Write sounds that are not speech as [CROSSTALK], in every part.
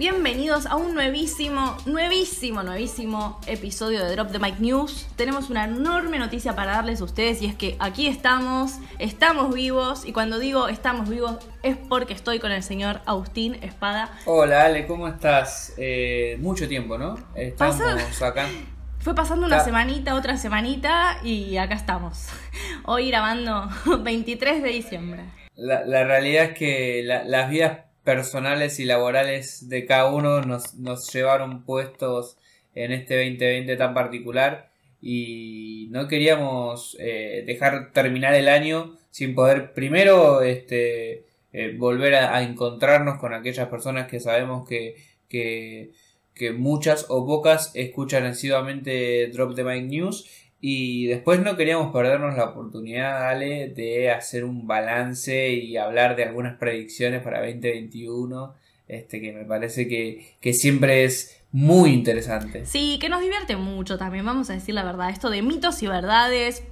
Bienvenidos a un nuevísimo, nuevísimo, nuevísimo episodio de Drop the Mic News. Tenemos una enorme noticia para darles a ustedes y es que aquí estamos, estamos vivos y cuando digo estamos vivos es porque estoy con el señor Agustín Espada. Hola Ale, ¿cómo estás? Eh, mucho tiempo, ¿no? Estamos acá. [LAUGHS] Fue pasando una semanita, otra semanita y acá estamos. [LAUGHS] Hoy grabando [LAUGHS] 23 de diciembre. La, realidad es que las vidas personales y laborales de cada uno nos, nos llevaron puestos en este 2020 tan particular. Y no queríamos eh, dejar terminar el año sin poder primero este, eh, volver a, encontrarnos con aquellas personas que sabemos que, que, que muchas o pocas escuchan asiduamente Drop the Mic News y después no queríamos perdernos la oportunidad, Ale, de hacer un balance y hablar de algunas predicciones para 2021, este, que me parece que, que siempre es muy interesante. Sí, que nos divierte mucho también, vamos a decir la verdad. Esto de mitos y verdades,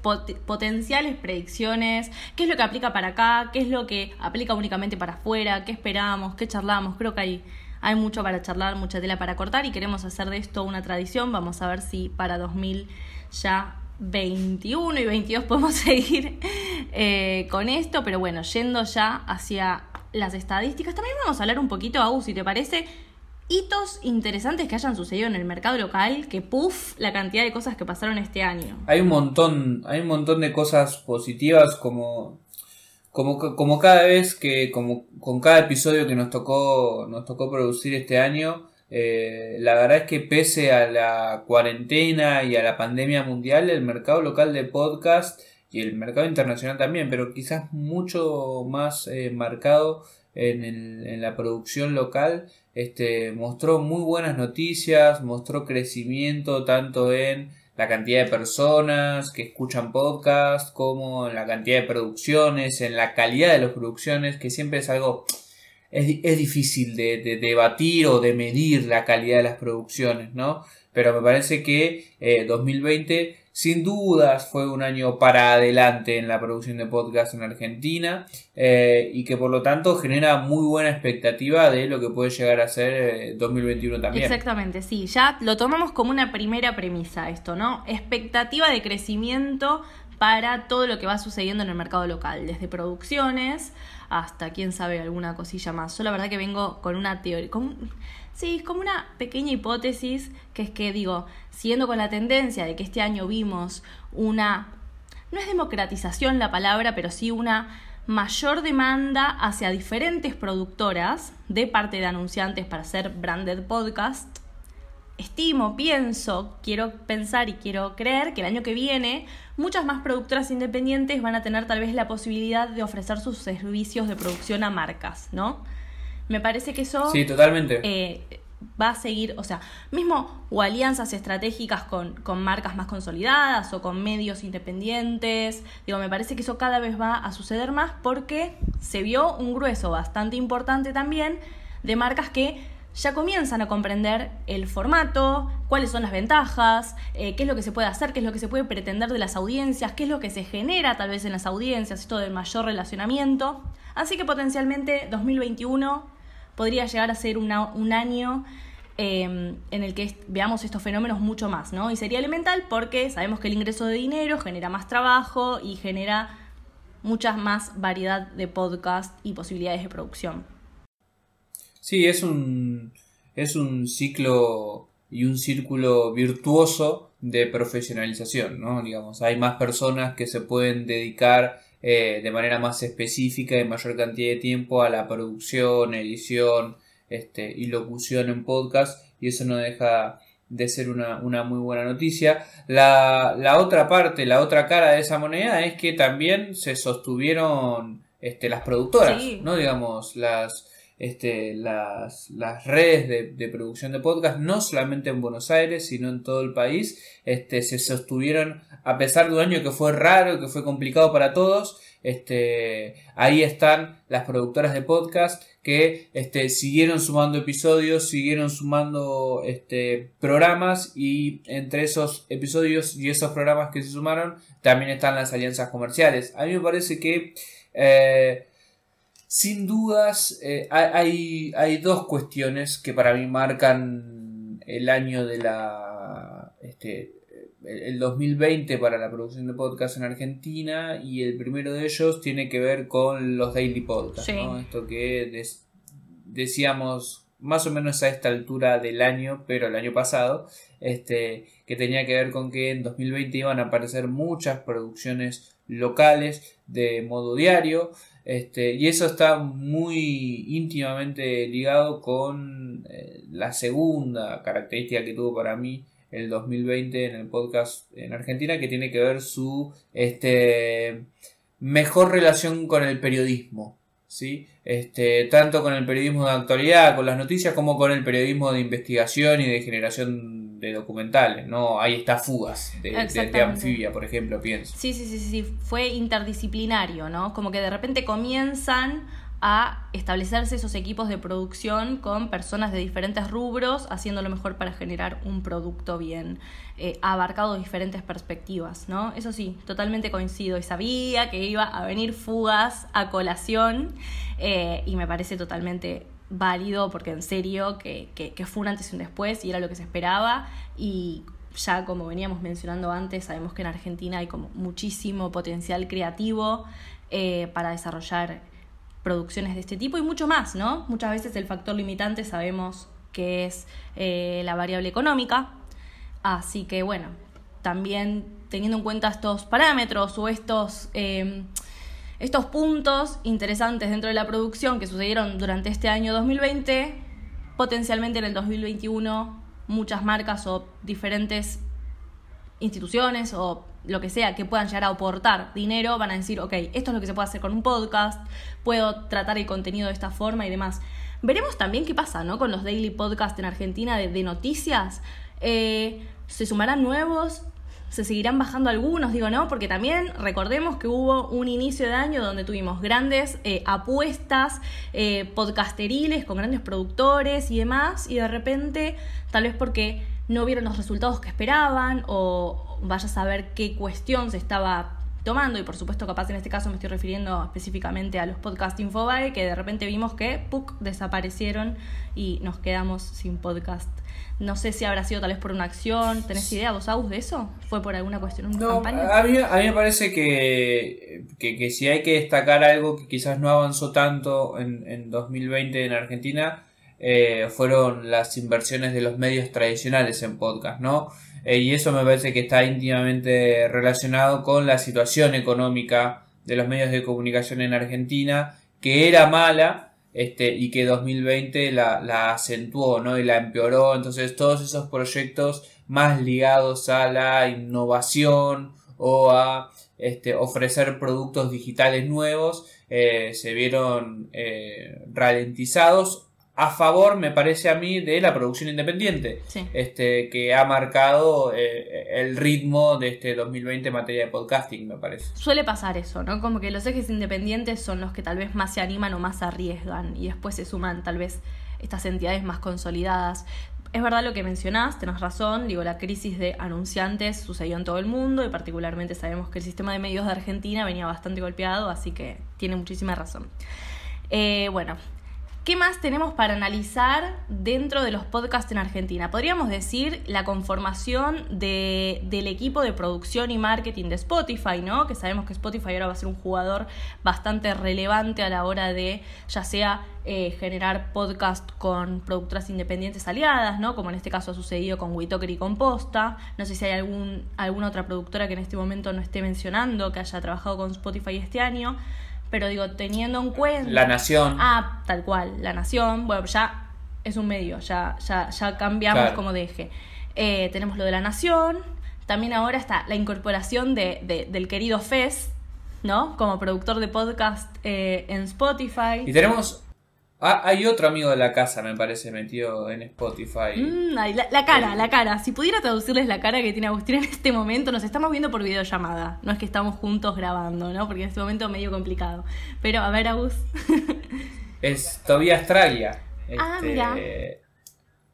potenciales predicciones, qué es lo que aplica para acá, qué es lo que aplica únicamente para afuera, qué esperamos, qué charlamos. Creo que hay, hay mucho para charlar, mucha tela para cortar y queremos hacer de esto una tradición. Vamos a ver si para 2000 ya 21 y 22 podemos [LAUGHS] seguir eh, con esto, pero bueno, yendo ya hacia las estadísticas, también vamos a hablar un poquito, Agus, si te parece, hitos interesantes que hayan sucedido en el mercado local, que puff, la cantidad de cosas que pasaron este año. Hay un montón, hay un montón de cosas positivas como como, como cada vez que, como con cada episodio que nos tocó, nos tocó producir este año, eh, la verdad es que pese a la cuarentena y a la pandemia mundial, el mercado local de podcast y el mercado internacional también, pero quizás mucho más eh, marcado en, en, la producción local, este, mostró muy buenas noticias, mostró crecimiento tanto en la cantidad de personas que escuchan podcast, como en la cantidad de producciones, en la calidad de las producciones, que siempre es algo es, difícil de, debatir o de medir la calidad de las producciones, ¿no? Pero me parece que 2020 eh, sin dudas fue un año para adelante en la producción de podcast en Argentina eh, y que por lo tanto genera muy buena expectativa de lo que puede llegar a ser 2021 eh, también. Exactamente, sí, ya lo tomamos como una primera premisa esto, ¿no? Expectativa de crecimiento para todo lo que va sucediendo en el mercado local, desde producciones hasta quién sabe alguna cosilla más. Yo la verdad que vengo con una teoría, sí, es como una pequeña hipótesis que es que digo, siguiendo con la tendencia de que este año vimos una, no es democratización la palabra, pero sí una mayor demanda hacia diferentes productoras de parte de anunciantes para hacer branded podcast. Estimo, pienso, quiero pensar y quiero creer que el año que viene muchas más productoras independientes van a tener tal vez la posibilidad de ofrecer sus servicios de producción a marcas, ¿no? Me parece que eso... Sí, totalmente. Eh, va a seguir, o sea, mismo o alianzas estratégicas con, con, marcas más consolidadas o con medios independientes. Digo, me parece que eso cada vez va a suceder más porque se vio un grueso bastante importante también de marcas que ya comienzan a comprender el formato, cuáles son las ventajas, eh, qué es lo que se puede hacer, qué es lo que se puede pretender de las audiencias, qué es lo que se genera tal vez en las audiencias, esto del mayor relacionamiento. Así que potencialmente 2021 podría llegar a ser un año em, en el que veamos estos fenómenos mucho más, ¿no? Y sería elemental porque sabemos que el ingreso de dinero genera más trabajo y genera mucha más variedad de podcast y posibilidades de producción. Sí, es un, es un ciclo y un círculo virtuoso de profesionalización, ¿no? Digamos, hay más personas que se pueden dedicar eh, de manera más específica y mayor cantidad de tiempo a la producción, edición este, y locución en podcast y eso no deja de ser una, muy buena noticia. La, la, otra parte, la otra cara de esa moneda es que también se sostuvieron este, las productoras, ¿no? Digamos, las, este, las, las redes de, producción de podcast, no solamente en Buenos Aires, sino en todo el país, este, se sostuvieron, a pesar de un año que fue raro, que fue complicado para todos, este, ahí están las productoras de podcast que este, siguieron sumando episodios, siguieron sumando este, programas y entre esos episodios y esos programas que se sumaron también están las alianzas comerciales. A mí me parece que eh, sin dudas, eh, hay, hay dos cuestiones que para mí marcan el año de la. Este, el 2020 para la producción de podcast en Argentina y el primero de ellos tiene que ver con los daily podcasts, ¿no? Esto que decíamos más o menos a esta altura del año, pero el año pasado, este, que tenía que ver con que en 2020 iban a aparecer muchas producciones locales de modo diario, este, y eso está muy íntimamente ligado con eh, la segunda característica que tuvo para mí el 2020 en el podcast en Argentina, que tiene que ver su este, mejor relación con el periodismo. ¿sí? Este, tanto con el periodismo de actualidad, con las noticias, como con el periodismo de investigación y de generación de documentales. ¿no? Ahí está Fugas, de, de, Anfibia, por ejemplo, pienso. Sí, sí, sí, sí, fue interdisciplinario, ¿no? Como que de repente comienzan a establecerse esos equipos de producción con personas de diferentes rubros, haciendo lo mejor para generar un producto bien eh, abarcado de diferentes perspectivas, ¿no? Eso sí, totalmente coincido y sabía que iba a venir fugas a colación eh, y me parece totalmente válido porque en serio que, que, fue un antes y un después y era lo que se esperaba y ya como veníamos mencionando antes, sabemos que en Argentina hay como muchísimo potencial creativo eh, para desarrollar producciones de este tipo y mucho más, ¿no? Muchas veces el factor limitante sabemos que es eh, la variable económica, así que bueno, también teniendo en cuenta estos parámetros o estos, em, estos puntos interesantes dentro de la producción que sucedieron durante este año 2020, potencialmente en el 2021 muchas marcas o diferentes instituciones o lo que sea que puedan llegar a aportar dinero, van a decir, ok, esto es lo que se puede hacer con un podcast, puedo tratar el contenido de esta forma y demás. Veremos también qué pasa, ¿no? Con los daily podcasts en Argentina de, noticias. Eh, ¿Se sumarán nuevos? ¿Se seguirán bajando algunos? Digo, ¿no? Porque también recordemos que hubo un inicio de año donde tuvimos grandes eh, apuestas eh, podcasteriles con grandes productores y demás, y de repente, tal vez porque no vieron los resultados que esperaban o vaya a saber qué cuestión se estaba tomando, y por supuesto capaz en este caso me estoy refiriendo específicamente a los podcast Infobae, que de repente vimos que desaparecieron y nos quedamos sin podcast. No sé si habrá sido tal vez por una acción, ¿tenés idea vos, Agus, de eso? ¿Fue por alguna cuestión, una campaña? A mí, a mí me parece que, que, si hay que destacar algo que quizás no avanzó tanto en, en 2020 en Argentina, eh, fueron las inversiones de los medios tradicionales en podcast, ¿no? Eh, y eso me parece que está íntimamente relacionado con la situación económica de los medios de comunicación en Argentina, que era mala este, y que 2020 la, la acentuó ¿no? y la empeoró. Entonces todos esos proyectos más ligados a la innovación o a este, ofrecer productos digitales nuevos eh, se vieron ralentizados a favor, me parece a mí, de la producción independiente, este, que ha marcado eh, el ritmo de este 2020 en materia de podcasting, me parece. Suele pasar eso, ¿no? Como que los ejes independientes son los que tal vez más se animan o más arriesgan y después se suman tal vez estas entidades más consolidadas. Es verdad lo que mencionás, tenés razón, digo, la crisis de anunciantes sucedió en todo el mundo y particularmente sabemos que el sistema de medios de Argentina venía bastante golpeado, así que tiene muchísima razón. Eh, bueno, ¿Qué más tenemos para analizar dentro de los podcasts en Argentina? Podríamos decir la conformación del equipo de producción y marketing de Spotify, ¿no? Que sabemos que Spotify ahora va a ser un jugador bastante relevante a la hora de ya sea eh, generar podcast con productoras independientes aliadas, ¿no? Como en este caso ha sucedido con Witoker y Composta. No sé si hay algún, alguna otra productora que en este momento no esté mencionando que haya trabajado con Spotify este año. Pero digo, teniendo en cuenta. La nación. Ah, tal cual, la nación. Bueno, ya es un medio, ya, ya, ya cambiamos como de eje. Eh, tenemos lo de la nación. También ahora está la incorporación de, del querido Fez, ¿no? Como productor de podcast eh, en Spotify. Y tenemos Ah, hay otro amigo de la casa, me parece, metido en Spotify. Mm, la, cara, la cara. Si pudiera traducirles la cara que tiene Agustín en este momento, nos estamos viendo por videollamada. No es que estamos juntos grabando, ¿no? Porque en este momento es medio complicado. Pero, a ver, Agus. [LAUGHS] es Tobias Tralia. ah, este, mira.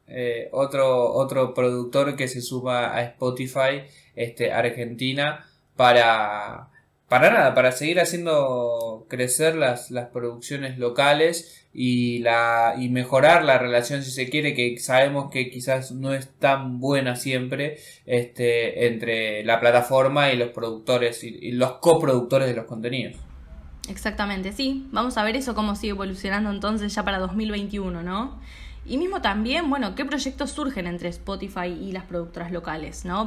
Eh, otro, otro productor que se suma a Spotify, este, Argentina, para para nada, para seguir haciendo crecer las, las producciones locales y, la, y mejorar la relación, si se quiere, que sabemos que quizás no es tan buena siempre este, entre la plataforma y los productores y, los coproductores de los contenidos. Exactamente, sí. Vamos a ver eso cómo sigue evolucionando entonces ya para 2021, ¿no? Y mismo también, bueno, qué proyectos surgen entre Spotify y las productoras locales, ¿no?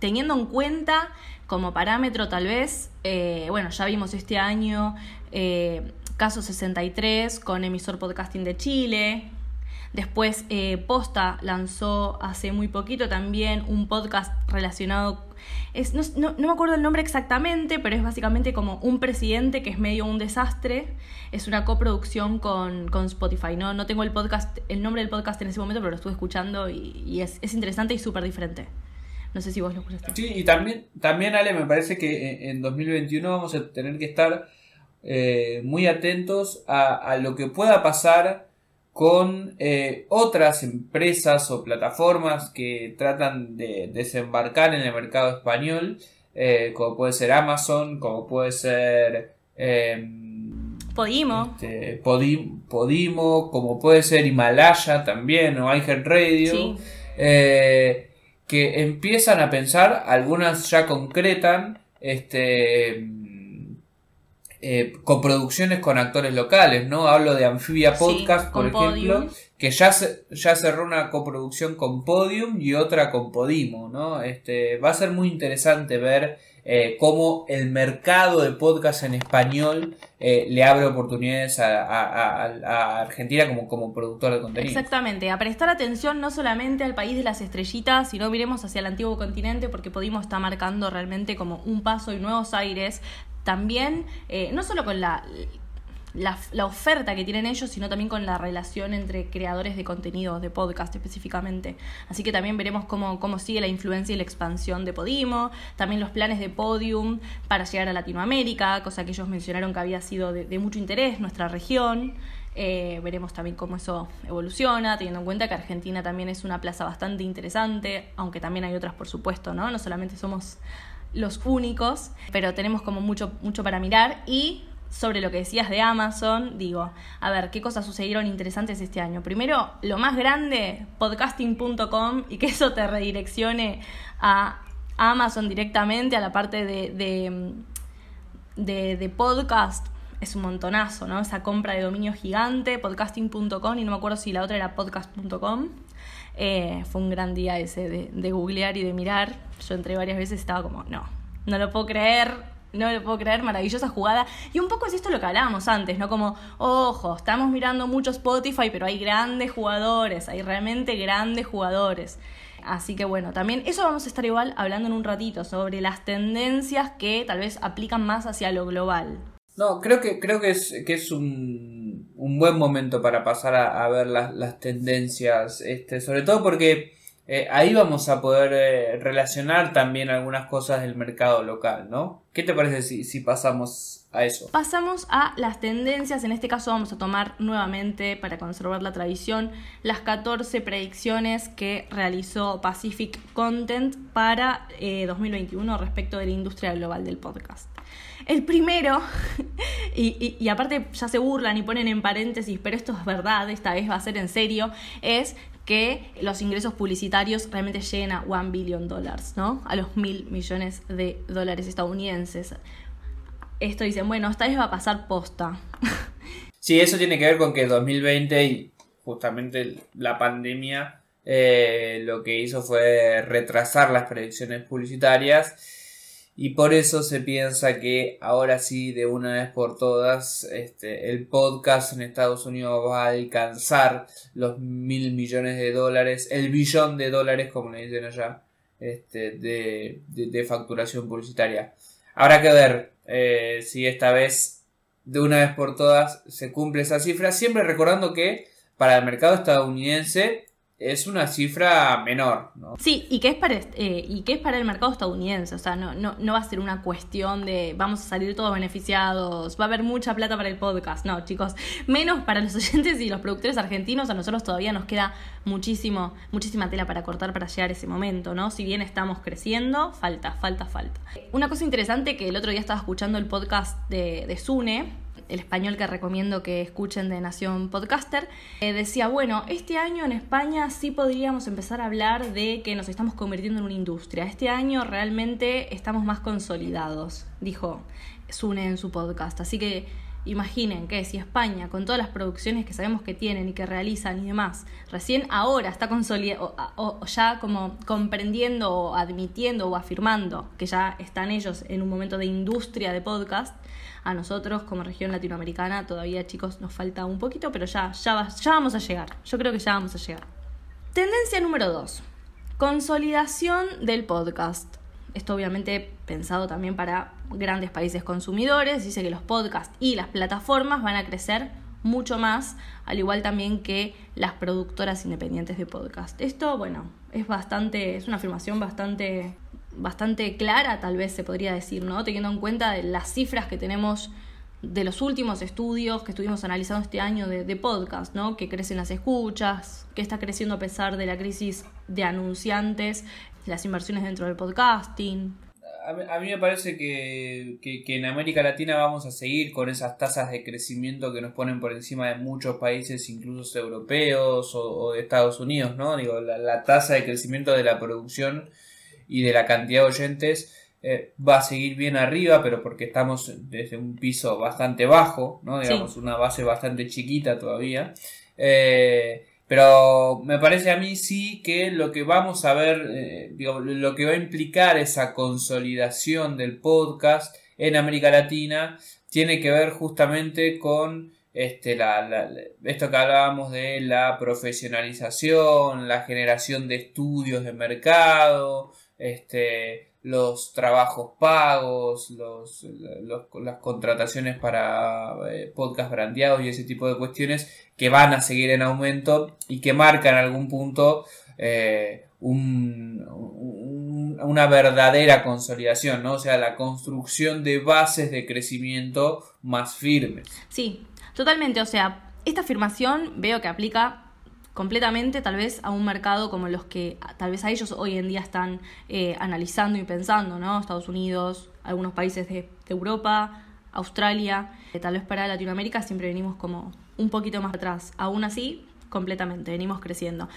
Teniendo en cuenta como parámetro tal vez, eh, bueno, ya vimos este año eh, Caso 63 con emisor podcasting de Chile. Después eh, Posta lanzó hace muy poquito también un podcast relacionado, es, no, me acuerdo el nombre exactamente, pero es básicamente como un presidente que es medio un desastre. Es una coproducción con, con Spotify. ¿no? no tengo el podcast, el nombre del podcast en ese momento, pero lo estuve escuchando y, es, es interesante y súper diferente. No sé si vos lo escuchaste. Sí, y también, también Ale, me parece que en 2021 vamos a tener que estar eh, muy atentos a, lo que pueda pasar con eh, otras empresas o plataformas que tratan de desembarcar en el mercado español, eh, como puede ser Amazon, como puede ser... Em, Podimo. Este, Podimo, como puede ser Himalaya también, o iHeartRadio. Radio que empiezan a pensar, algunas ya concretan, este, eh, coproducciones con actores locales, ¿no? Hablo de Amphibia Podcast, por ejemplo, que ya, ya cerró una coproducción con Podium y otra con Podimo, ¿no? Este, va a ser muy interesante ver eh, cómo el mercado de podcast en español eh, le abre oportunidades a, Argentina como, como productor de contenido. Exactamente, a prestar atención no solamente al país de las estrellitas, sino miremos hacia el antiguo continente porque Podimo está marcando realmente como un paso y nuevos aires. También, eh, no solo con la la, oferta que tienen ellos, sino también con la relación entre creadores de contenidos, de podcast específicamente. Así que también veremos cómo, cómo sigue la influencia y la expansión de Podimo, también los planes de Podium para llegar a Latinoamérica, cosa que ellos mencionaron que había sido de, mucho interés, nuestra región. Eh, veremos también cómo eso evoluciona, teniendo en cuenta que Argentina también es una plaza bastante interesante, aunque también hay otras, por supuesto, ¿no? No solamente somos los únicos, pero tenemos como mucho, mucho para mirar y sobre lo que decías de Amazon, digo, a ver, ¿qué cosas sucedieron interesantes este año? Primero, lo más grande, podcasting.com, y que eso te redireccione a Amazon directamente, a la parte de, de, podcast, es un montonazo, ¿no? Esa compra de dominio gigante, podcasting.com, y no me acuerdo si la otra era podcast.com. Eh, fue un gran día ese de, de googlear y de mirar. Yo entré varias veces y estaba como, no, no lo puedo creer, no lo puedo creer, maravillosa jugada. Y un poco es esto lo que hablábamos antes, ¿no? Como, ojo, estamos mirando mucho Spotify, pero hay grandes jugadores, hay realmente grandes jugadores. Así que bueno, también eso vamos a estar igual hablando en un ratito sobre las tendencias que tal vez aplican más hacia lo global. No, creo que, creo que es, que es un, un buen momento para pasar a, ver las, las tendencias, este, sobre todo porque eh, ahí vamos a poder eh, relacionar también algunas cosas del mercado local, ¿no? ¿Qué te parece si, pasamos a eso? Pasamos a las tendencias, en este caso vamos a tomar nuevamente, para conservar la tradición, las 14 predicciones que realizó Pacific Content para 2021 eh, respecto de la industria global del podcast. El primero, [LAUGHS] y, y, aparte ya se burlan y ponen en paréntesis, pero esto es verdad, esta vez va a ser en serio, es que los ingresos publicitarios realmente lleguen a 1 billion dólares, ¿no? A los mil millones de dólares estadounidenses. Esto dicen, bueno, esta vez va a pasar posta. [LAUGHS] Sí, eso tiene que ver con que 2020 y justamente la pandemia eh, lo que hizo fue retrasar las predicciones publicitarias y por eso se piensa que ahora sí, de una vez por todas, este, el podcast en Estados Unidos va a alcanzar los mil millones de dólares, el billón de dólares, como le dicen allá, este, de, facturación publicitaria. Habrá que ver eh, si esta vez, de una vez por todas, se cumple esa cifra, siempre recordando que para el mercado estadounidense es una cifra menor, ¿no? Sí, y que es para, eh, y que es para el mercado estadounidense, o sea, no, no, no va a ser una cuestión de vamos a salir todos beneficiados, va a haber mucha plata para el podcast, no, chicos, menos para los [LAUGHS] oyentes y los productores argentinos, a nosotros todavía nos queda muchísimo, muchísima tela para cortar para llegar a ese momento, ¿no? Si bien estamos creciendo, falta, falta, falta. Una cosa interesante que el otro día estaba escuchando el podcast de, de Sune, el español que recomiendo que escuchen de Nación Podcaster, eh, decía, bueno, este año en España sí podríamos empezar a hablar de que nos estamos convirtiendo en una industria. Este año realmente estamos más consolidados, dijo Sune en su podcast. Así que imaginen que si España, con todas las producciones que sabemos que tienen y que realizan y demás, recién ahora está consolidado, o, ya como comprendiendo o admitiendo o afirmando que ya están ellos en un momento de industria de podcast, a nosotros como región latinoamericana todavía chicos nos falta un poquito, pero ya, ya, ya vamos a llegar. Yo creo que ya vamos a llegar. Tendencia número 2. Consolidación del podcast. Esto obviamente pensado también para grandes países consumidores. Dice que los podcasts y las plataformas van a crecer mucho más, al igual también que las productoras independientes de podcast. Esto, bueno, es bastante, es una afirmación bastante bastante clara, tal vez se podría decir, ¿no? Teniendo en cuenta las cifras que tenemos de los últimos estudios que estuvimos analizando este año de, podcast, ¿no? Que crecen las escuchas, que está creciendo a pesar de la crisis de anunciantes, las inversiones dentro del podcasting. A mí, me parece que, en América Latina vamos a seguir con esas tasas de crecimiento que nos ponen por encima de muchos países, incluso europeos o, de Estados Unidos, ¿no? Digo, la, la tasa de crecimiento de la producción y de la cantidad de oyentes eh, va a seguir bien arriba, pero porque estamos desde un piso bastante bajo, ¿no? Digamos, una base bastante chiquita todavía. Eh, pero me parece a mí sí que lo que vamos a ver, eh, lo que va a implicar esa consolidación del podcast en América Latina tiene que ver justamente con este, la, esto que hablábamos de la profesionalización, la generación de estudios de mercado, este, los trabajos pagos, los, las contrataciones para eh, podcast brandeados y ese tipo de cuestiones que van a seguir en aumento y que marcan en algún punto eh, una verdadera consolidación, ¿no? O sea, la construcción de bases de crecimiento más firmes. Sí, totalmente. O sea, esta afirmación veo que aplica completamente tal vez a un mercado como los que tal vez a ellos hoy en día están eh, analizando y pensando, ¿no? Estados Unidos, algunos países de, Europa, Australia, eh, tal vez para Latinoamérica siempre venimos como un poquito más atrás. Aún así, completamente, venimos creciendo.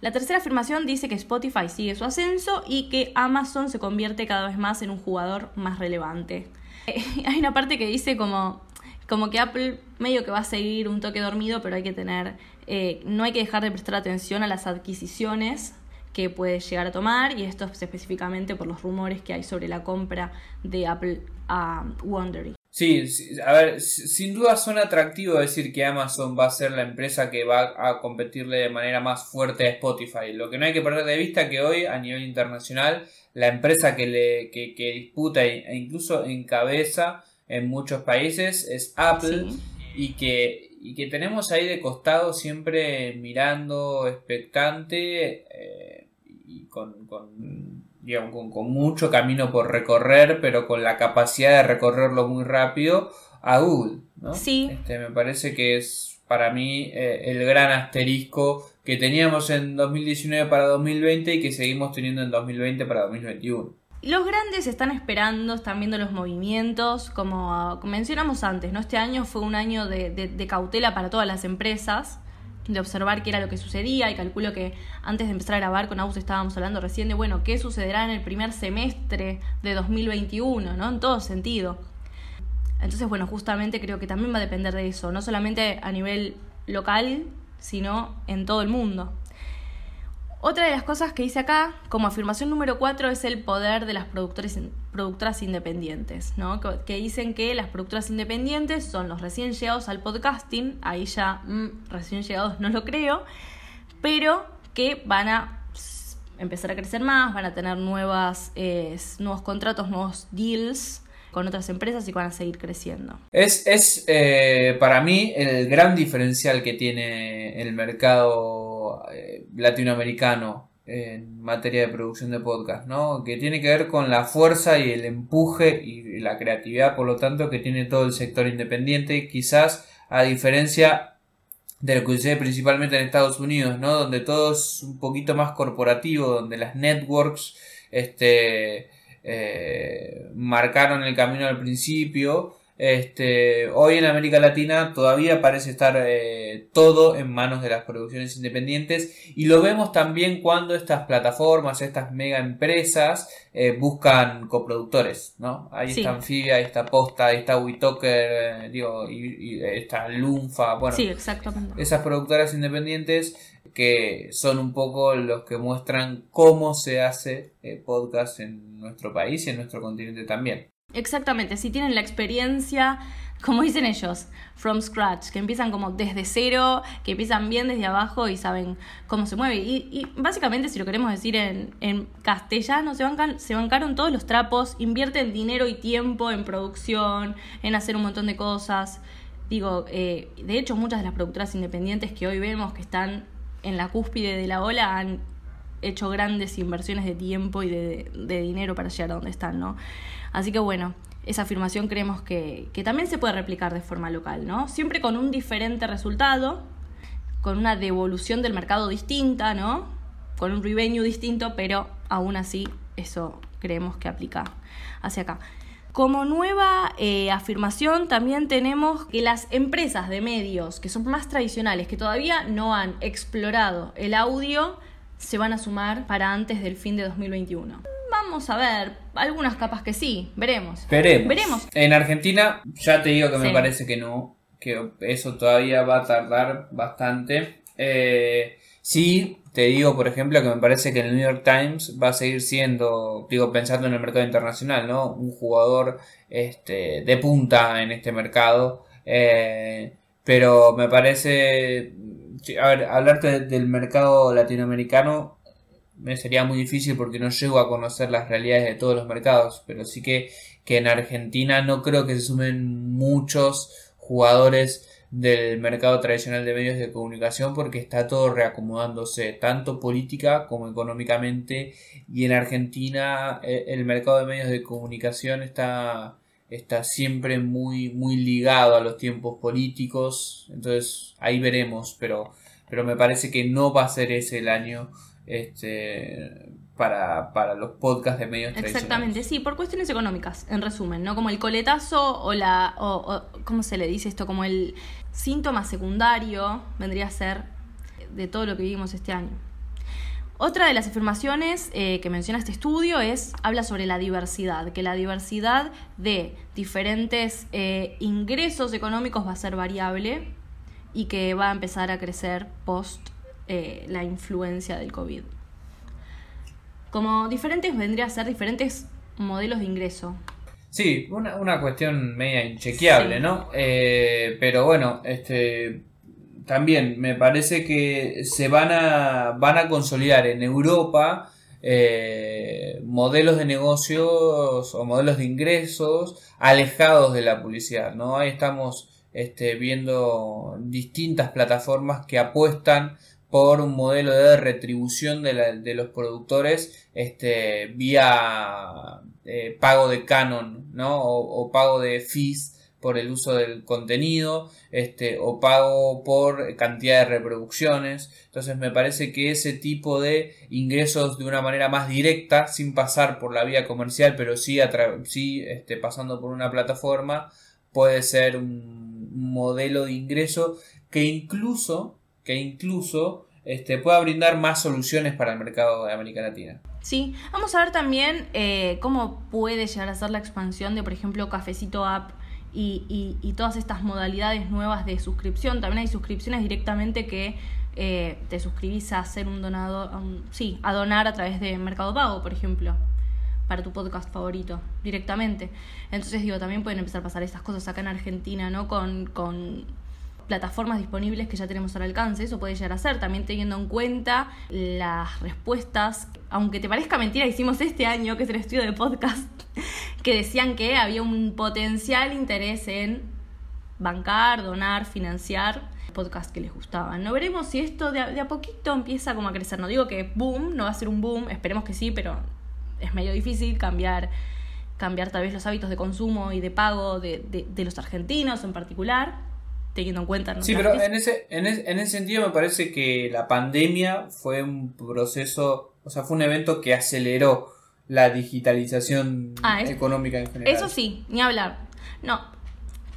La tercera afirmación dice que Spotify sigue su ascenso y que Amazon se convierte cada vez más en un jugador más relevante. [LAUGHS] hay una parte que dice como, como que Apple medio que va a seguir un toque dormido, pero hay que tener eh, no hay que dejar de prestar atención a las adquisiciones que puede llegar a tomar y esto es específicamente por los rumores que hay sobre la compra de Apple a Wondery. Sí, a ver, sin duda suena atractivo decir que Amazon va a ser la empresa que va a competirle de manera más fuerte a Spotify. Lo que no hay que perder de vista que hoy a nivel internacional la empresa que le que, disputa e incluso encabeza en muchos países es Apple y que y que tenemos ahí de costado siempre mirando expectante eh, y con, con, digamos, con, mucho camino por recorrer, pero con la capacidad de recorrerlo muy rápido a Google. ¿no? Sí. Este, me parece que es para mí eh, el gran asterisco que teníamos en 2019 para 2020 y que seguimos teniendo en 2020 para 2021. Los grandes están esperando, están viendo los movimientos, como, mencionamos antes, ¿no? Este año fue un año de, cautela para todas las empresas, de observar qué era lo que sucedía, y calculo que antes de empezar a grabar con Aus estábamos hablando recién de, bueno, qué sucederá en el primer semestre de 2021, ¿no? En todo sentido. Entonces, bueno, justamente creo que también va a depender de eso, no solamente a nivel local, sino en todo el mundo. Otra de las cosas que dice acá, como afirmación número 4, es el poder de las productoras independientes, ¿no? que, dicen que las productoras independientes son los recién llegados al podcasting, ahí ya mm, recién llegados no lo creo, pero que van a empezar a crecer más, van a tener nuevas, eh, nuevos contratos, nuevos deals con otras empresas y van a seguir creciendo. Es, es eh, para mí el gran diferencial que tiene el mercado eh, latinoamericano en materia de producción de podcast, ¿no? Que tiene que ver con la fuerza y el empuje y la creatividad, por lo tanto, que tiene todo el sector independiente, quizás a diferencia de lo que sucede principalmente en Estados Unidos, ¿no? Donde todo es un poquito más corporativo, donde las networks, este, eh, marcaron el camino al principio este, hoy en América Latina todavía parece estar eh, todo en manos de las producciones independientes y lo vemos también cuando estas plataformas, estas mega empresas eh, buscan coproductores, ¿no? Ahí está Anfibia, ahí está Posta, ahí está WeToker, eh, digo, y, está Lunfa, bueno, sí, exactamente. esas productoras independientes que son un poco los que muestran cómo se hace podcast en nuestro país y en nuestro continente también. Exactamente, si tienen la experiencia, como dicen ellos, from scratch, que empiezan como desde cero, que empiezan bien desde abajo y saben cómo se mueve. Y, básicamente, si lo queremos decir en, en castellano, se, bancan, se bancaron todos los trapos, invierten dinero y tiempo en producción, en hacer un montón de cosas. Digo, eh, de hecho, muchas de las productoras independientes que hoy vemos que están en la cúspide de la ola han hecho grandes inversiones de tiempo y de, dinero para llegar a donde están, ¿no? Así que bueno, esa afirmación creemos que, también se puede replicar de forma local, ¿no? Siempre con un diferente resultado, con una devolución del mercado distinta, ¿no? Con un revenue distinto, pero aún así eso creemos que aplica hacia acá. Como nueva eh, afirmación también tenemos que las empresas de medios que son más tradicionales, que todavía no han explorado el audio, se van a sumar para antes del fin de 2021. Vamos a ver, algunas capas que sí, veremos. Veremos. En Argentina, ya te digo que me parece que no, que eso todavía va a tardar bastante. Eh, sí, te digo, por ejemplo, que me parece que el New York Times va a seguir siendo, digo, pensando en el mercado internacional, ¿no? Un jugador este, de punta en este mercado. Eh, pero me parece, a ver, hablarte del mercado latinoamericano me sería muy difícil porque no llego a conocer las realidades de todos los mercados, pero sí que, que en Argentina no creo que se sumen muchos jugadores del mercado tradicional de medios de comunicación porque está todo reacomodándose, tanto política como económicamente, y en Argentina eh, el mercado de medios de comunicación está, está siempre muy, muy ligado a los tiempos políticos, entonces ahí veremos, pero, pero me parece que no va a ser ese el año este, para, para los podcasts de medios Exactamente, sí, por cuestiones económicas, en resumen, ¿no? Como el coletazo o la, o, ¿cómo se le dice esto? Como el síntoma secundario vendría a ser de todo lo que vivimos este año. Otra de las afirmaciones eh, que menciona este estudio es, habla sobre la diversidad, que la diversidad de diferentes eh, ingresos económicos va a ser variable y que va a empezar a crecer post eh, la influencia del COVID. Como diferentes vendría a ser diferentes modelos de ingreso. Sí, una, cuestión media inchequeable, ¿no? Eh, pero bueno, este también me parece que se van a, van a consolidar en Europa eh, modelos de negocios o modelos de ingresos alejados de la publicidad, ¿no? Ahí estamos este, viendo distintas plataformas que apuestan por un modelo de retribución de, los productores este, vía eh, pago de canon ¿no? O, pago de fees por el uso del contenido este, o pago por cantidad de reproducciones. Entonces me parece que ese tipo de ingresos de una manera más directa, sin pasar por la vía comercial, pero sí, sí este, pasando por una plataforma, puede ser un modelo de ingreso que incluso que incluso este, pueda brindar más soluciones para el mercado de América Latina. Sí, vamos a ver también eh, cómo puede llegar a ser la expansión de, por ejemplo, Cafecito App y, todas estas modalidades nuevas de suscripción. También hay suscripciones directamente que eh, te suscribís a ser un donador, sí, a donar a través de Mercado Pago, por ejemplo para tu podcast favorito directamente. Entonces digo, también pueden empezar a pasar estas cosas acá en Argentina, ¿no? Con, con plataformas disponibles que ya tenemos al alcance, eso puede llegar a ser, también teniendo en cuenta las respuestas, aunque te parezca mentira, hicimos este año, que es el estudio de podcast, [LAUGHS] que decían que había un potencial interés en bancar, donar, financiar podcasts que les gustaban. No veremos si esto de a, poquito empieza como a crecer. No digo que boom, no va a ser un boom, esperemos que sí, pero es medio difícil cambiar, cambiar tal vez los hábitos de consumo y de pago de, de, los argentinos en particular, teniendo en cuenta... Sí, pero en ese, en, en ese sentido me parece que la pandemia fue un proceso, o sea, fue un evento que aceleró la digitalización ah, económica en general. Eso sí, ni hablar. No,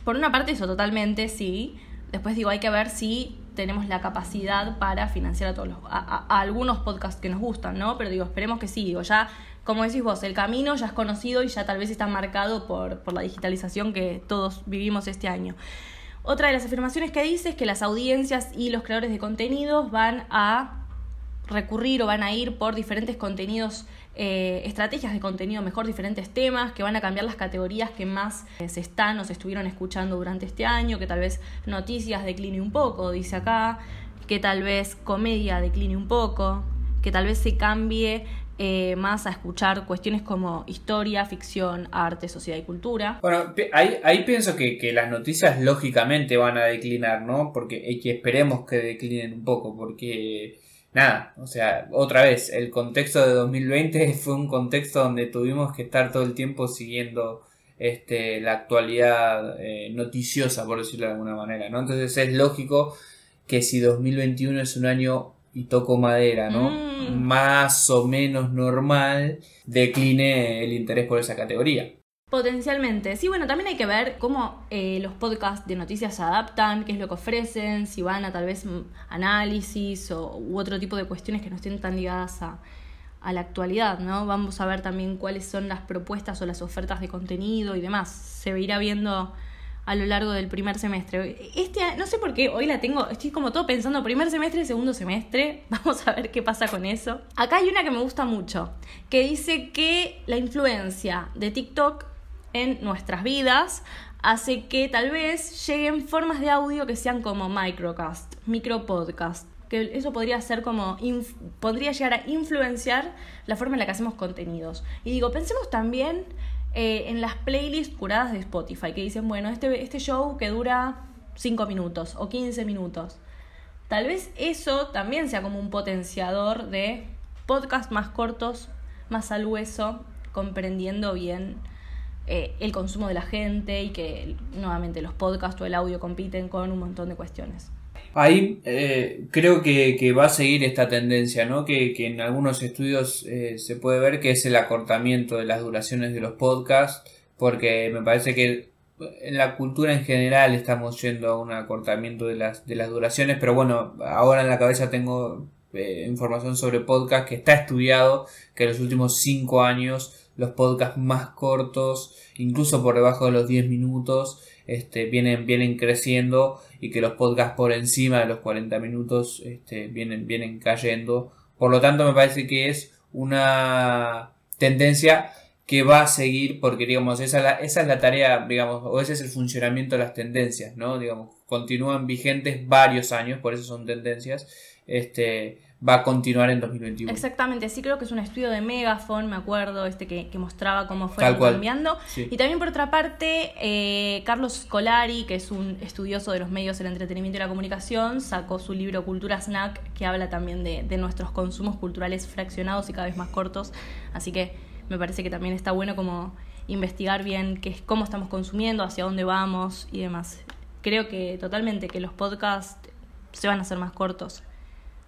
por una parte eso totalmente, sí. Después digo, hay que ver si tenemos la capacidad para financiar a todos los, a, algunos podcasts que nos gustan, ¿no? Pero digo, esperemos que sí, digo, ya, como decís vos, el camino ya es conocido y ya tal vez está marcado por, por la digitalización que todos vivimos este año. Otra de las afirmaciones que dice es que las audiencias y los creadores de contenidos van a recurrir o van a ir por diferentes contenidos eh, estrategias de contenido mejor, diferentes temas que van a cambiar las categorías que más eh, se están o se estuvieron escuchando durante este año, que tal vez noticias decline un poco, dice acá, que tal vez comedia decline un poco, que tal vez se cambie eh, más a escuchar cuestiones como historia, ficción, arte, sociedad y cultura. Bueno, ahí, pienso que, las noticias lógicamente van a declinar, ¿no? Porque que esperemos que declinen un poco, porque nada, o sea, otra vez, el contexto de 2020 [LAUGHS] fue un contexto donde tuvimos que estar todo el tiempo siguiendo este, la actualidad eh, noticiosa, por decirlo de alguna manera, ¿no? Entonces es lógico que si 2021 es un año y toco madera, ¿no? Mm. Más o menos normal, decline el interés por esa categoría. Potencialmente. Sí, bueno, también hay que ver cómo eh, los podcasts de noticias se adaptan, qué es lo que ofrecen, si van a tal vez análisis o, u otro tipo de cuestiones que no estén tan ligadas a, a la actualidad, ¿no? Vamos a ver también cuáles son las propuestas o las ofertas de contenido y demás. Se irá viendo a lo largo del primer semestre. Este, no sé por qué, hoy la tengo, estoy como todo pensando primer semestre, segundo semestre, [LAUGHS] vamos a ver qué pasa con eso. Acá hay una que me gusta mucho, que dice que la influencia de TikTok en nuestras vidas hace que tal vez lleguen formas de audio que sean como microcast, micropodcast. Que eso podría ser como. podría llegar a influenciar la forma en la que hacemos contenidos. Y digo, pensemos también eh, en las playlists curadas de Spotify, que dicen, bueno, este, este show que dura 5 minutos o 15 minutos. Tal vez eso también sea como un potenciador de podcasts más cortos, más al hueso, comprendiendo bien eh, el consumo de la gente y que nuevamente los podcasts o el audio compiten con un montón de cuestiones. Ahí eh, creo que, va a seguir esta tendencia, ¿no? Que, en algunos estudios eh, se puede ver que es el acortamiento de las duraciones de los podcasts, porque me parece que en la cultura en general estamos yendo a un acortamiento de las, de las duraciones, pero bueno, ahora en la cabeza tengo información sobre podcast que está estudiado que en los últimos cinco años los podcasts más cortos, incluso por debajo de los 10 minutos, este, vienen, vienen creciendo y que los podcasts por encima de los 40 minutos este, vienen, vienen cayendo. Por lo tanto, me parece que es una tendencia que va a seguir porque digamos esa es la, esa es la tarea digamos o ese es el funcionamiento de las tendencias no digamos continúan vigentes varios años por eso son tendencias este va a continuar en 2021. Exactamente, sí creo que es un estudio de Megafon, me acuerdo, este que, mostraba cómo fue cambiando. Y también por otra parte, eh, Carlos Scolari, que es un estudioso de los medios, el entretenimiento y la comunicación, sacó su libro Cultura Snack, que habla también de, de nuestros consumos culturales fraccionados y cada vez más cortos. Así que me parece que también está bueno como investigar bien qué, cómo estamos consumiendo, hacia dónde vamos y demás. Creo que totalmente que los podcasts se van a hacer más cortos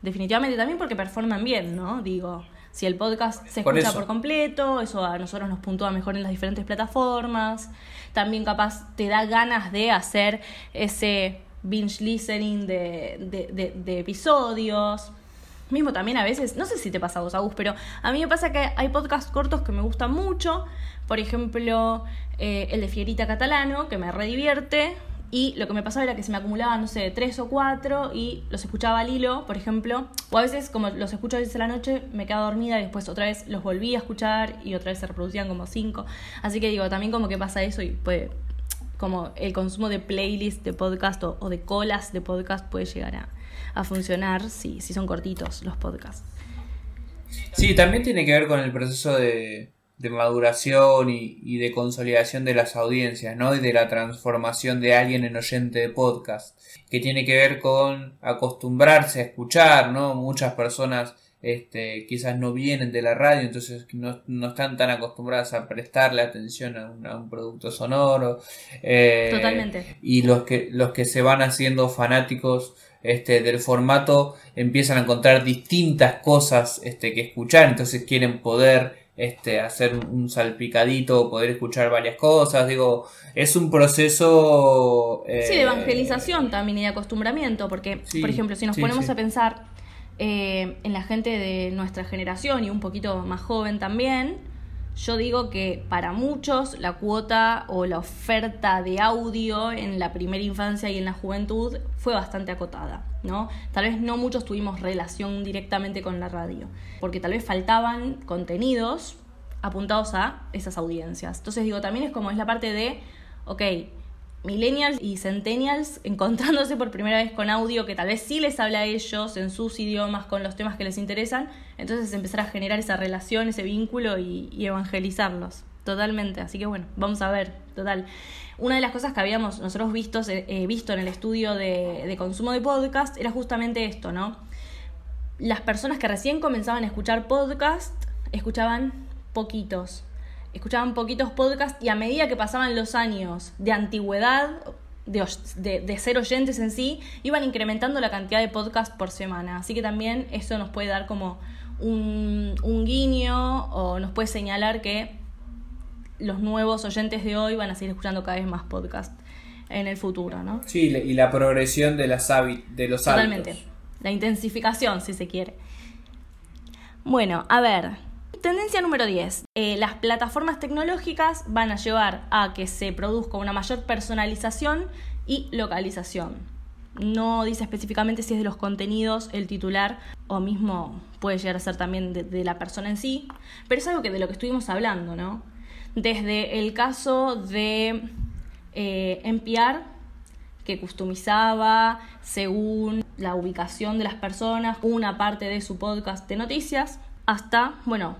definitivamente también porque performan bien, ¿no? Digo, si el podcast se escucha por, completo, eso a nosotros nos puntúa mejor en las diferentes plataformas. También capaz te da ganas de hacer ese binge listening de, de, episodios. Mismo también a veces, no sé si te pasa a vos, Agus, pero a mí me pasa que hay podcasts cortos que me gustan mucho. Por ejemplo, eh, el de Fierita Catalano, que me redivierte. Y lo que me pasaba era que se me acumulaban, no sé, tres o cuatro y los escuchaba al hilo, por ejemplo. O a veces, como los escucho a veces a la noche, me quedaba dormida y después otra vez los volví a escuchar y otra vez se reproducían como cinco. Así que digo, también como que pasa eso y puede, como el consumo de playlist de podcast o, de colas de podcast puede llegar a, a funcionar si, si son cortitos los podcasts. Sí, también tiene que ver con el proceso de de maduración y, de consolidación de las audiencias, ¿no? Y de la transformación de alguien en oyente de podcast, que tiene que ver con acostumbrarse a escuchar, ¿no? Muchas personas este, quizás no vienen de la radio, entonces no, están tan acostumbradas a prestarle atención a un, producto sonoro. Eh, Totalmente. Y los que, los que se van haciendo fanáticos este, del formato empiezan a encontrar distintas cosas este, que escuchar, entonces quieren poder este, hacer un salpicadito, poder escuchar varias cosas, digo, es un proceso... sí, de eh, evangelización también y de acostumbramiento, porque, por ejemplo, si nos ponemos a pensar eh, en la gente de nuestra generación y un poquito más joven también, yo digo que para muchos la cuota o la oferta de audio en la primera infancia y en la juventud fue bastante acotada, ¿no? Tal vez no muchos tuvimos relación directamente con la radio, porque tal vez faltaban contenidos apuntados a esas audiencias. Entonces digo, también es como es la parte de, ok, millennials y centennials [LAUGHS] encontrándose por primera vez con audio que tal vez sí les habla a ellos en sus idiomas con los temas que les interesan, entonces empezar a generar esa relación, ese vínculo y, evangelizarlos. Totalmente, así que bueno, vamos a ver, total. Una de las cosas que habíamos nosotros visto, eh, visto en el estudio de, de consumo de podcast era justamente esto, ¿no? Las personas que recién comenzaban a escuchar podcast escuchaban poquitos, escuchaban poquitos podcasts y a medida que pasaban los años de antigüedad, de, ser oyentes en sí, iban incrementando la cantidad de podcasts por semana. Así que también eso nos puede dar como un, un guiño o nos puede señalar que los nuevos oyentes de hoy van a seguir escuchando cada vez más podcasts en el futuro, ¿no? Sí, y la progresión de, las de los Totalmente. La intensificación, si se quiere. Bueno, a ver, Tendencia número 10. Eh, las plataformas tecnológicas van a llevar a que se produzca una mayor personalización y localización. No dice específicamente si es de los contenidos, el titular o mismo puede llegar a ser también de, la persona en sí, pero es algo que de lo que estuvimos hablando, ¿no? Desde el caso de eh, NPR, que customizaba según la ubicación de las personas una parte de su podcast de noticias, hasta, bueno,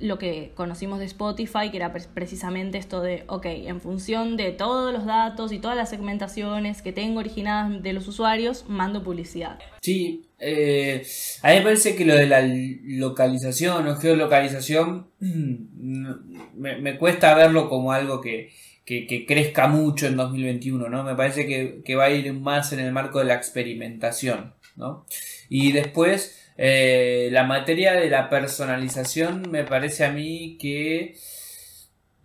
lo que conocimos de Spotify, que era precisamente esto de, ok, en función de todos los datos y todas las segmentaciones que tengo originadas de los usuarios, mando publicidad. Sí, eh, a mí me parece que lo de la localización o geolocalización [CLEARS THROAT] me, me cuesta verlo como algo que, que, crezca mucho en 2021, ¿no? Me parece que, que va a ir más en el marco de la experimentación, ¿no? Y después eh, la materia de la personalización me parece a mí que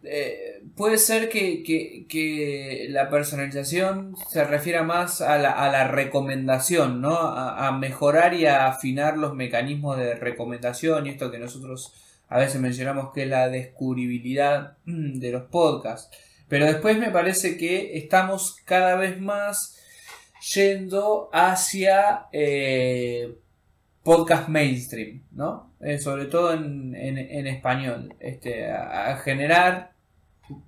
eh, puede ser que, la personalización se refiera más a la, recomendación, ¿no? A, mejorar y a afinar los mecanismos de recomendación y esto que nosotros a veces mencionamos que es la descubribilidad de los podcasts. Pero después me parece que estamos cada vez más yendo hacia eh, podcast mainstream, ¿no? Eh, sobre todo en, español, este, a, generar,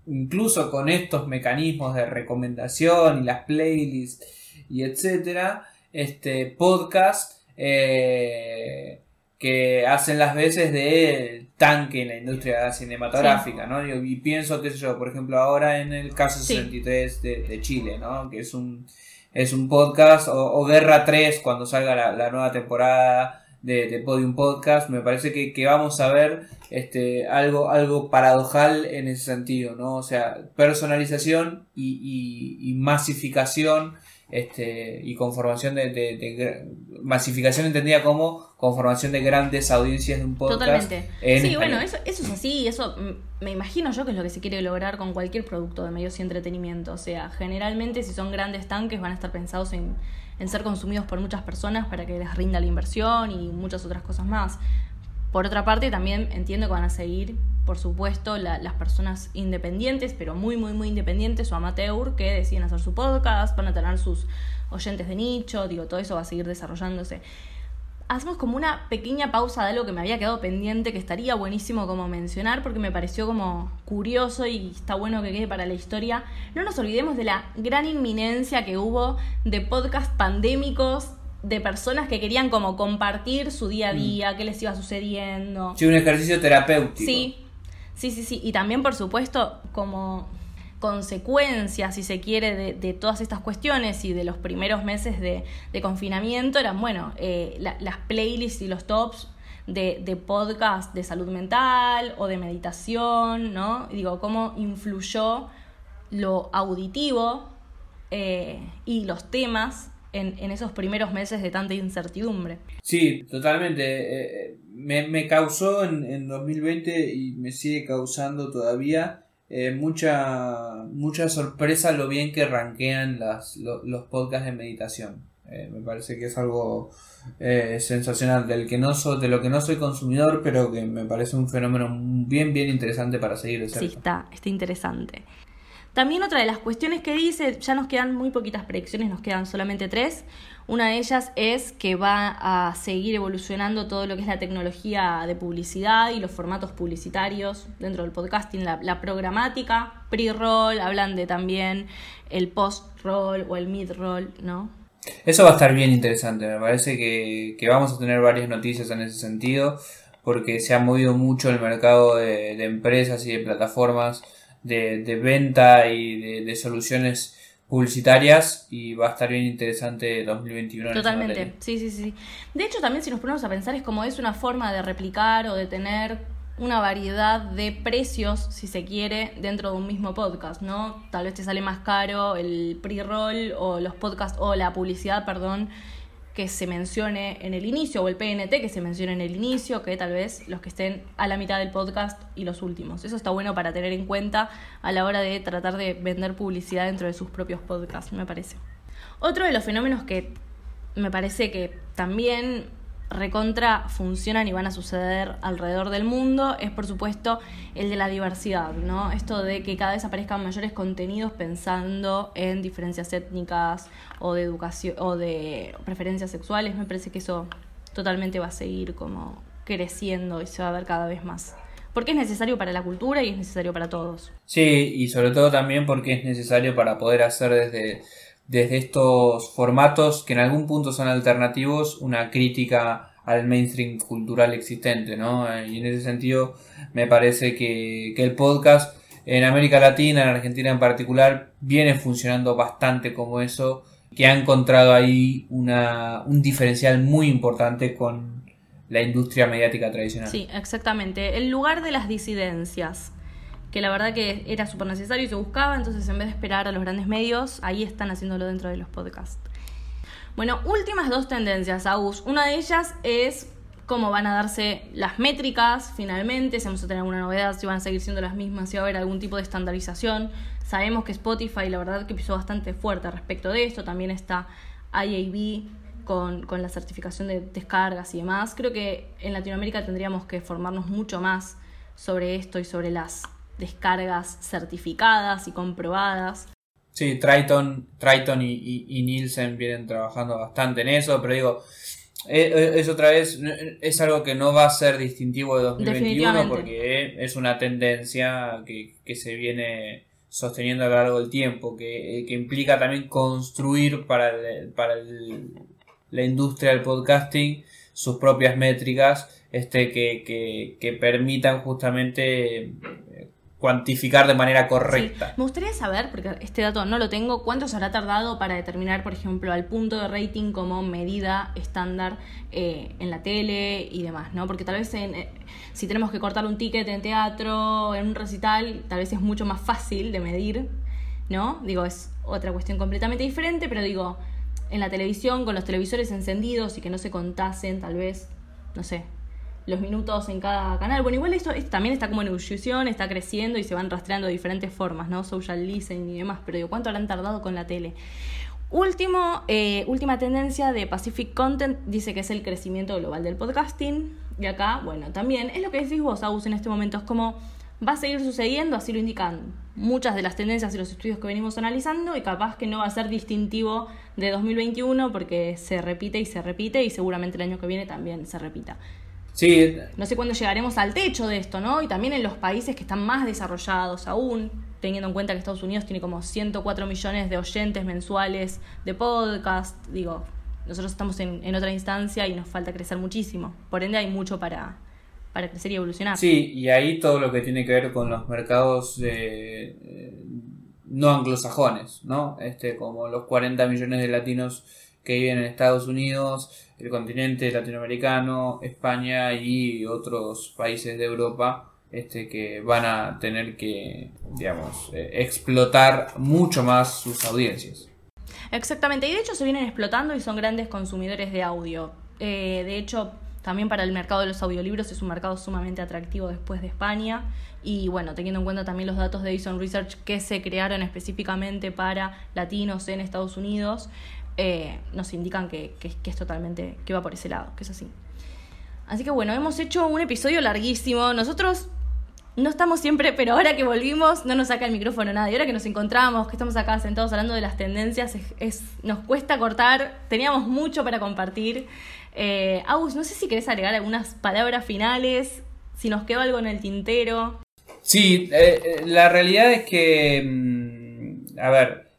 incluso con estos mecanismos de recomendación y las playlists y etcétera, este, podcast eh, que hacen las veces de tanque en la industria cinematográfica, ¿no? Y, pienso, qué sé yo, por ejemplo, ahora en el caso 63 de, de Chile, ¿no? Que es un es un podcast, o, Guerra 3 cuando salga la, nueva temporada de, Podium Podcast, me parece que, vamos a ver este, algo, algo paradojal en ese sentido, ¿no? O sea, personalización y masificación este, y conformación de, masificación entendida como conformación de grandes audiencias de un podcast. Totalmente. sí, bueno, eso, eso es así, eso me imagino yo que es lo que se quiere lograr con cualquier producto de medios y entretenimiento. O sea, generalmente si son grandes tanques van a estar pensados en, en ser consumidos por muchas personas para que les rinda la inversión y muchas otras cosas más. Por otra parte, también entiendo que van a seguir, por supuesto, las personas independientes, pero muy, muy, muy independientes o amateur, que deciden hacer su podcast, van a tener sus oyentes de nicho, digo, todo eso va a seguir desarrollándose. Hacemos como una pequeña pausa de algo que me había quedado pendiente, que estaría buenísimo como mencionar, porque me pareció como curioso y está bueno que quede para la historia. No nos olvidemos de la gran inminencia que hubo de podcast pandémicos de personas que querían como compartir su día a mm. día, qué les iba sucediendo. Sí, un ejercicio terapéutico. Sí, Sí, sí, sí. Y también, por supuesto, como consecuencias, si se quiere, de, todas estas cuestiones y de los primeros meses de, confinamiento eran, bueno, eh, las playlists y los tops de, de, podcast de salud mental o de meditación, ¿no? digo, cómo influyó lo auditivo eh, y los temas en, en, esos primeros meses de tanta incertidumbre. Sí, totalmente. Eh, me, me, causó en, en 2020 y me sigue causando todavía eh, mucha, mucha sorpresa lo bien que ranquean las, los podcasts de meditación. Eh, me parece que es algo eh, sensacional del que no soy, de lo que no soy consumidor, pero que me parece un fenómeno bien, bien interesante para seguir. Sí, está, está interesante. También otra de las cuestiones que dice, ya nos quedan muy poquitas predicciones, nos quedan solamente tres. Una de ellas es que va a seguir evolucionando todo lo que es la tecnología de publicidad y los formatos publicitarios dentro del podcasting, la, programática, pre-roll, hablan de también el post-roll o el mid-roll, ¿no? Eso va a estar bien interesante, me parece que, vamos a tener varias noticias en ese sentido, porque se ha movido mucho el mercado de, empresas y de plataformas de, venta y de soluciones publicitarias y va a estar bien interesante 2021. Totalmente, sí, sí, sí. De hecho, también si nos ponemos a pensar es como es una forma de replicar o de tener una variedad de precios, si se quiere, dentro de un mismo podcast, ¿no? Tal vez te sale más caro el pre-roll o los podcasts o la publicidad, perdón, que se mencione en el inicio, o el PNT que se mencione en el inicio, que tal vez los que estén a la mitad del podcast y los últimos. Eso está bueno para tener en cuenta a la hora de tratar de vender publicidad dentro de sus propios podcasts, me parece. Otro de los fenómenos que me parece que también recontra funcionan y van a suceder alrededor del mundo es por supuesto el de la diversidad, ¿no? Esto de que cada vez aparezcan mayores contenidos pensando en diferencias étnicas o de educación o de preferencias sexuales, me parece que eso totalmente va a seguir como creciendo y se va a ver cada vez más. Porque es necesario para la cultura y es necesario para todos. Sí, y sobre todo también porque es necesario para poder hacer desde desde estos formatos que en algún punto son alternativos, una crítica al mainstream cultural existente, ¿no? Y en ese sentido me parece que, el podcast en América Latina, en Argentina en particular, viene funcionando bastante como eso, que ha encontrado ahí una, un diferencial muy importante con la industria mediática tradicional. Sí, exactamente. El lugar de las disidencias que la verdad que era súper necesario y se buscaba, entonces en vez de esperar a los grandes medios, ahí están haciéndolo dentro de los podcasts. Bueno, últimas dos tendencias, Agus. Una de ellas es cómo van a darse las métricas finalmente, si vamos a tener alguna novedad, si van a seguir siendo las mismas, si va a haber algún tipo de estandarización. Sabemos que Spotify, la verdad que pisó bastante fuerte respecto de esto, también está IAB con, con la certificación de descargas y demás. Creo que en Latinoamérica tendríamos que formarnos mucho más sobre esto y sobre las descargas certificadas y comprobadas. Sí, Triton, Triton y, Nielsen vienen trabajando bastante en eso, pero digo, eh, eh, es, otra vez, es algo que no va a ser distintivo de 2021 porque es una tendencia que, se viene sosteniendo a lo largo del tiempo, que, implica también construir para, para la industria del podcasting sus propias métricas este, que, que permitan justamente cuantificar de manera correcta. Me gustaría saber, porque este dato no lo tengo, cuánto se habrá tardado para determinar, por ejemplo, al punto de rating como medida estándar eh, en la tele y demás, ¿no? Porque tal vez eh, si tenemos que cortar un ticket en teatro, en un recital, tal vez es mucho más fácil de medir, ¿no? Digo, es otra cuestión completamente diferente, pero digo, en la televisión, con los televisores encendidos y que no se contasen, tal vez, no sé, los minutos en cada canal. Bueno, igual esto, también está como en evolución, está creciendo y se van rastreando de diferentes formas, ¿no? Social listening y demás, pero digo, ¿cuánto habrán tardado con la tele? Último, eh, última tendencia de Pacific Content dice que es el crecimiento global del podcasting. Y acá, bueno, también es lo que decís vos, Agus, en este momento. Es como va a seguir sucediendo, así lo indican muchas de las tendencias y los estudios que venimos analizando, y capaz que no va a ser distintivo de 2021 porque se repite y se repite, y seguramente el año que viene también se repita. Sí. No sé cuándo llegaremos al techo de esto, ¿no? Y también en los países que están más desarrollados aún, teniendo en cuenta que Estados Unidos tiene como 104 millones de oyentes mensuales de podcast, digo, nosotros estamos en, otra instancia y nos falta crecer muchísimo. Por ende hay mucho para, para crecer y evolucionar. Sí, y ahí todo lo que tiene que ver con los mercados eh, no anglosajones, ¿no? Este, como los 40 millones de latinos que viven en Estados Unidos, el continente latinoamericano, España y otros países de Europa este, que van a tener que, digamos, eh, explotar mucho más sus audiencias. Exactamente, y de hecho se vienen explotando y son grandes consumidores de audio. Eh, de hecho, también para el mercado de los audiolibros es un mercado sumamente atractivo después de España. Y bueno, teniendo en cuenta también los datos de Edison Research que se crearon específicamente para latinos en Estados Unidos, eh, nos indican que, es totalmente, que va por ese lado, que es así. Así que bueno, hemos hecho un episodio larguísimo. Nosotros no estamos siempre, pero ahora que volvimos no nos saca el micrófono nada. Y ahora que nos encontramos, que estamos acá sentados hablando de las tendencias, es, nos cuesta cortar. Teníamos mucho para compartir. Eh, no sé si querés agregar algunas palabras finales, si nos quedó algo en el tintero. Sí, eh, eh, la realidad es que, mm, a ver,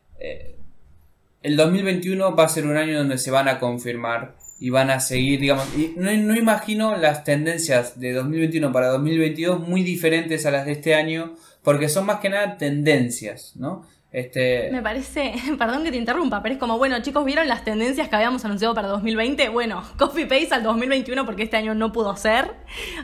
el 2021 va a ser un año donde se van a confirmar y van a seguir, digamos, y no, no, imagino las tendencias de 2021 para 2022 muy diferentes a las de este año, porque son más que nada tendencias, ¿no? Este... Me parece, [LAUGHS] perdón que te interrumpa, pero es como, bueno, chicos, ¿vieron las tendencias que habíamos anunciado para 2020? Bueno, [LAUGHS] copy paste al 2021 porque este año no pudo ser.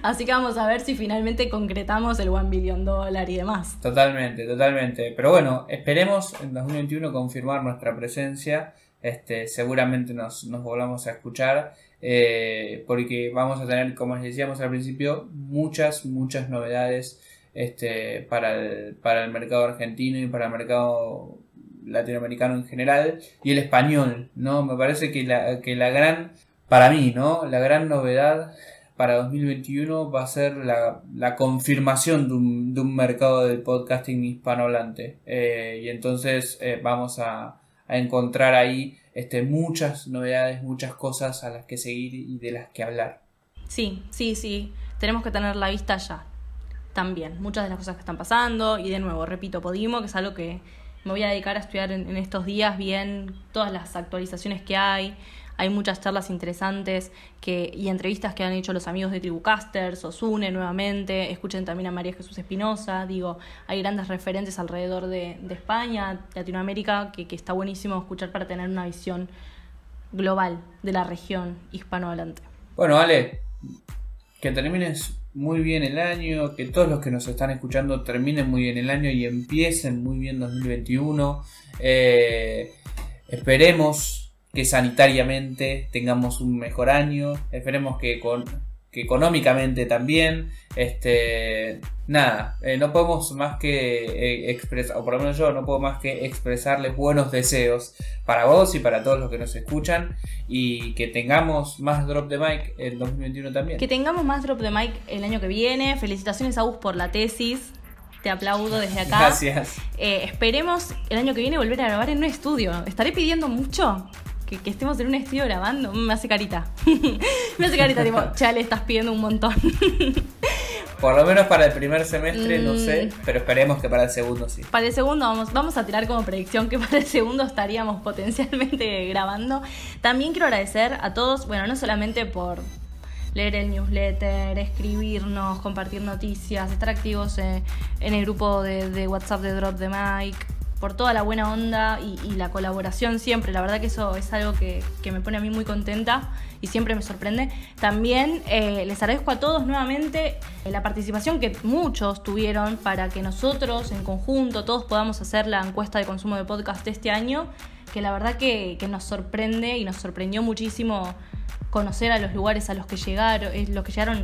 Así que vamos a ver si finalmente concretamos el 1 billion dólar y demás. Totalmente, totalmente. Pero bueno, esperemos en 2021 confirmar nuestra presencia. Este, seguramente nos, nos volvamos a escuchar. Eh, porque vamos a tener, como les decíamos al principio, muchas, muchas novedades este, para, el, para el mercado argentino y para el mercado latinoamericano en general y el español, ¿no? Me parece que la, que la gran, para mí, ¿no? La gran novedad para 2021 va a ser la, la confirmación de un, de un, mercado de podcasting hispanohablante. Eh, y entonces eh, vamos a, a, encontrar ahí este, muchas novedades, muchas cosas a las que seguir y de las que hablar. Sí, sí, sí. Tenemos que tener la vista ya también muchas de las cosas que están pasando y de nuevo, repito, Podimo, que es algo que me voy a dedicar a estudiar en, estos días bien todas las actualizaciones que hay. Hay muchas charlas interesantes que, y entrevistas que han hecho los amigos de Tribucasters, Osune nuevamente, escuchen también a María Jesús Espinosa, digo, hay grandes referentes alrededor de, España, Latinoamérica, que, que está buenísimo escuchar para tener una visión global de la región hispanohablante. Bueno, Ale, que termines muy bien el año, que todos los que nos están escuchando terminen muy bien el año y empiecen muy bien 2021. Eh, esperemos que sanitariamente tengamos un mejor año, esperemos que con que económicamente también, este, nada, eh, no podemos más que eh, expresar, o por lo menos yo no puedo más que expresarles buenos deseos para vos y para todos los que nos escuchan y que tengamos más drop de mic en 2021 también. Que tengamos más drop de mic el año que viene. Felicitaciones a vos por la tesis. Te aplaudo desde acá. Gracias. Eh, esperemos el año que viene volver a grabar en un estudio. ¿Estaré pidiendo mucho? Que, que, estemos en un estudio grabando, me hace carita. [LAUGHS] me hace carita, tipo, [LAUGHS] chale, estás pidiendo un montón. [LAUGHS] Por lo menos para el primer semestre, no sé, mm. pero esperemos que para el segundo sí. Para el segundo vamos, vamos a tirar como predicción que para el segundo estaríamos potencialmente grabando. También quiero agradecer a todos, bueno, no solamente por leer el newsletter, escribirnos, compartir noticias, estar activos en, en el grupo de, de WhatsApp de Drop the Mic, por toda la buena onda y, la colaboración siempre. La verdad que eso es algo que, me pone a mí muy contenta y siempre me sorprende. También eh, les agradezco a todos nuevamente la participación que muchos tuvieron para que nosotros en conjunto todos podamos hacer la encuesta de consumo de podcast de este año, que la verdad que, que nos sorprende y nos sorprendió muchísimo conocer a los lugares a los que llegaron, eh, los que llegaron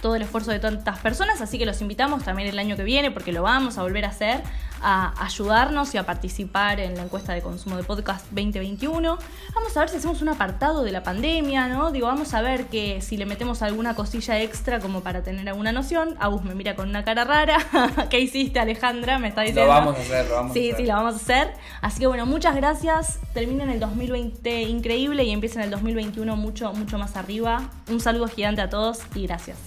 todo el esfuerzo de tantas personas, así que los invitamos también el año que viene, porque lo vamos a volver a hacer, a ayudarnos y a participar en la encuesta de consumo de podcast 2021. Vamos a ver si hacemos un apartado de la pandemia, ¿no? Digo, vamos a ver que si le metemos alguna cosilla extra como para tener alguna noción. Agus me mira con una cara rara. [LAUGHS] ¿Qué hiciste, Alejandra? Me está diciendo. Lo vamos a hacer, lo vamos sí, a hacer. Sí, lo vamos a hacer. Así que bueno, muchas gracias. Terminen el 2020 increíble y empiecen el 2021 mucho, mucho más arriba. Un saludo gigante a todos y gracias.